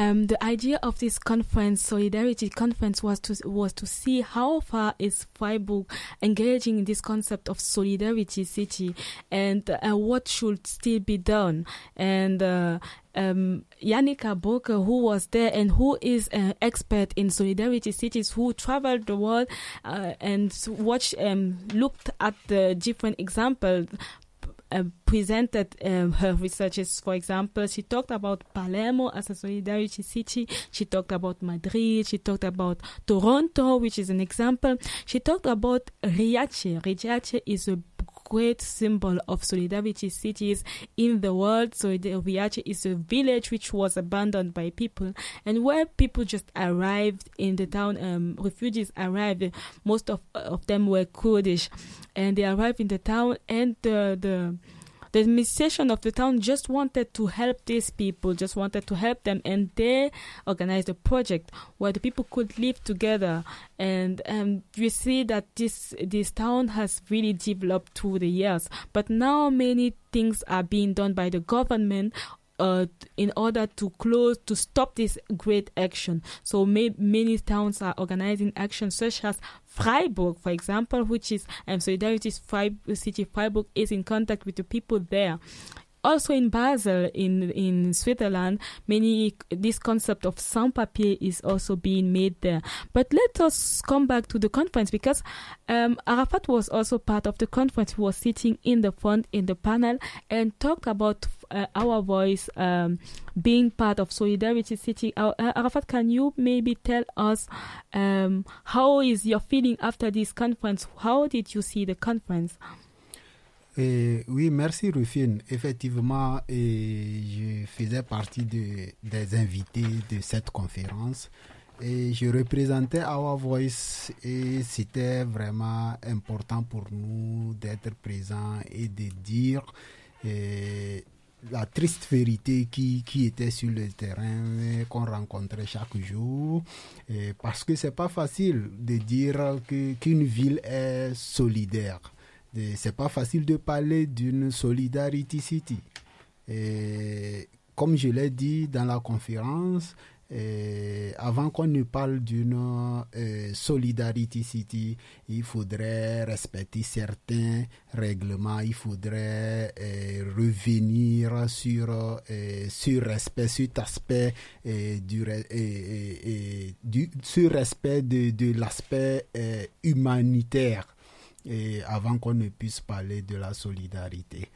um, the idea of this conference, Solidarity Conference, was to was to see how far is Freiburg engaging in this concept of solidarity city, and uh, what should still be done. And uh, um, Boker, who was there and who is an expert in solidarity cities, who traveled the world uh, and watched, um, looked at the different examples. Uh, presented um, her researches. For example, she talked about Palermo as a solidarity city. She talked about Madrid. She talked about Toronto, which is an example. She talked about Riace. Riace is a great symbol of solidarity cities in the world. So Riace is a village which was abandoned by people and where people just arrived in the town. Um, refugees arrived. Most of of them were Kurdish, and they arrived in the town and the the the administration of the town just wanted to help these people, just wanted to help them, and they organized a project where the people could live together. And um, you see that this this town has really developed through the years. But now many things are being done by the government uh, in order to close to stop this great action. So may, many towns are organizing actions such as Freiburg, for example, which is um, Solidarity's Freiburg, city Freiburg is in contact with the people there also in Basel, in in Switzerland, many this concept of sans papier is also being made there. But let us come back to the conference because um, Arafat was also part of the conference. He was sitting in the front in the panel and talked about uh, our voice um, being part of Solidarity City. Uh, Arafat, can you maybe tell us um, how is your feeling after this conference? How did you see the conference? Oui, merci Rufine. Effectivement, je faisais partie de, des invités de cette conférence. Et je représentais Our Voice et c'était vraiment important pour nous d'être présents et de dire la triste vérité qui, qui, était sur le terrain qu'on rencontrait chaque jour. Parce que c'est pas facile de dire qu'une ville est solidaire c'est pas facile de parler d'une Solidarity City. Comme je l'ai dit dans la conférence, avant qu'on ne parle d'une euh, Solidarity City, il faudrait respecter certains règlements, il faudrait euh, revenir sur euh, ce respect, cet aspect du, du, ce respect de, de l'aspect humanitaire et avant qu'on ne puisse parler de la solidarité.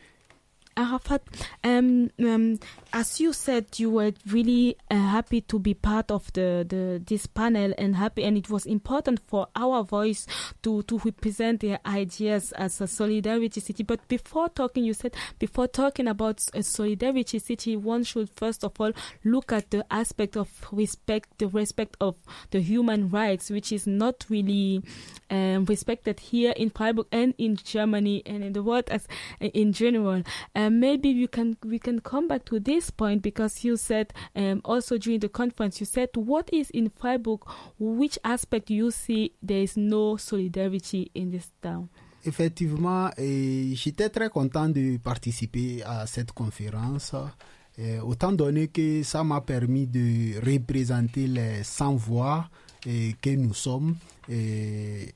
Arafat, um, um, as you said, you were really uh, happy to be part of the, the this panel and happy, and it was important for our voice to to represent their ideas as a solidarity city. But before talking, you said before talking about a solidarity city, one should first of all look at the aspect of respect, the respect of the human rights, which is not really um, respected here in Freiburg and in Germany and in the world as in general. Um, Uh, maybe you can we can come back to this point because you said um, also during the conference you said what is in Freiburg, which aspect you see there is no solidarity in this town. Effectivement, eh, j'étais très content de participer à cette conférence. Et autant donné que ça m'a permis de représenter les 100 voix et eh, que nous sommes. Et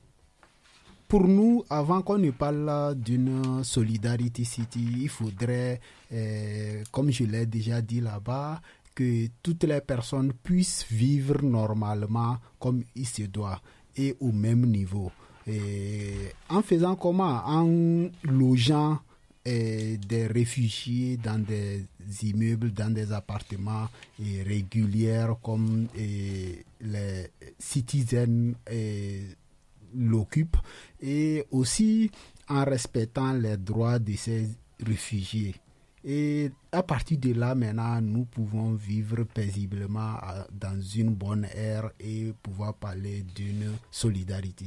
pour nous, avant qu'on ne parle d'une Solidarity City, il faudrait, euh, comme je l'ai déjà dit là-bas, que toutes les personnes puissent vivre normalement comme il se doit et au même niveau. En faisant comment? En logeant euh, des réfugiés dans des immeubles, dans des appartements réguliers comme les citizens l'occupent et aussi en respectant les droits de ces réfugiés. Et à partir de là, maintenant, nous pouvons vivre paisiblement dans une bonne ère et pouvoir parler d'une solidarité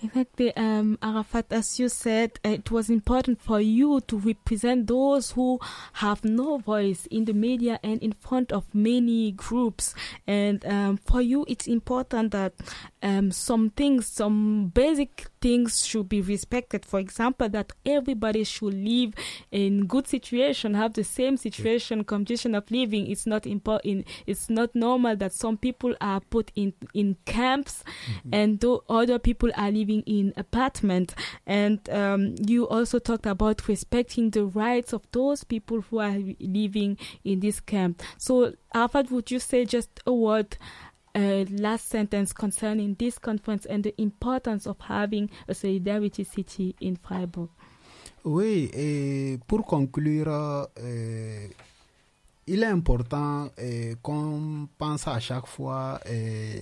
city. Exactly, um, Arafat, as you said, uh, it was important for you to represent those who have no voice in the media and in front of many groups. And um, for you, it's important that um, some things, some basic things should be respected. For example, that everybody should live in good situation, have the same situation, condition of living. It's not important. It's not normal that some people are put in in camps, mm-hmm. and other people are living living in apartment. And um, you also talked about respecting the rights of those people who are living in this camp. So Arafat would you say just a word uh, last sentence concerning this conference and the importance of having a solidarity city in Freiburg? Oui, et pour conclure, euh, il est important euh, qu'on pense à chaque fois euh,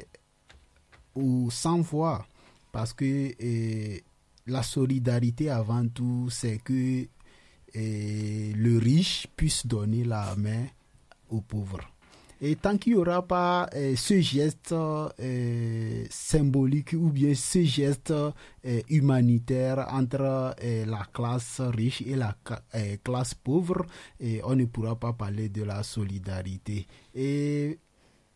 ou sans voix parce que la solidarité avant tout, c'est que le riche puisse donner la main aux pauvres. Et tant qu'il n'y aura pas ce geste symbolique ou bien ce geste humanitaire entre la classe riche et la classe pauvre, on ne pourra pas parler de la solidarité. Et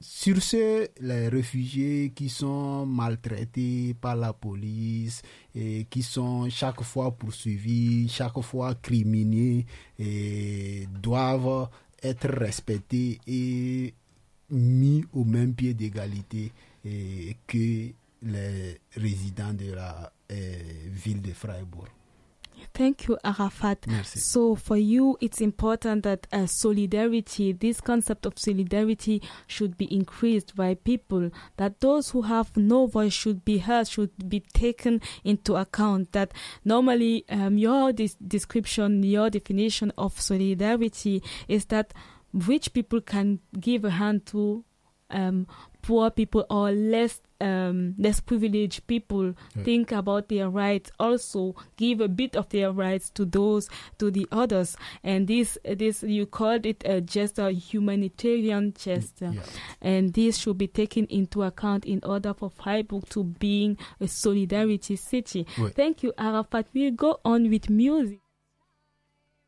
sur ce, les réfugiés qui sont maltraités par la police et qui sont chaque fois poursuivis, chaque fois criminés, doivent être respectés et mis au même pied d'égalité que les résidents de la eh, ville de Freiburg. Thank you, Arafat. Merci. So, for you, it's important that uh, solidarity, this concept of solidarity, should be increased by people. That those who have no voice should be heard, should be taken into account. That normally, um, your description, your definition of solidarity is that rich people can give a hand to um, poor people or less um, less privileged people think about their rights also give a bit of their rights to those to the others. And this this you called it a just a humanitarian gesture yeah. and this should be taken into account in order for Freiburg to being a solidarity city. Ouais. thank you Arafat. We'll go on with music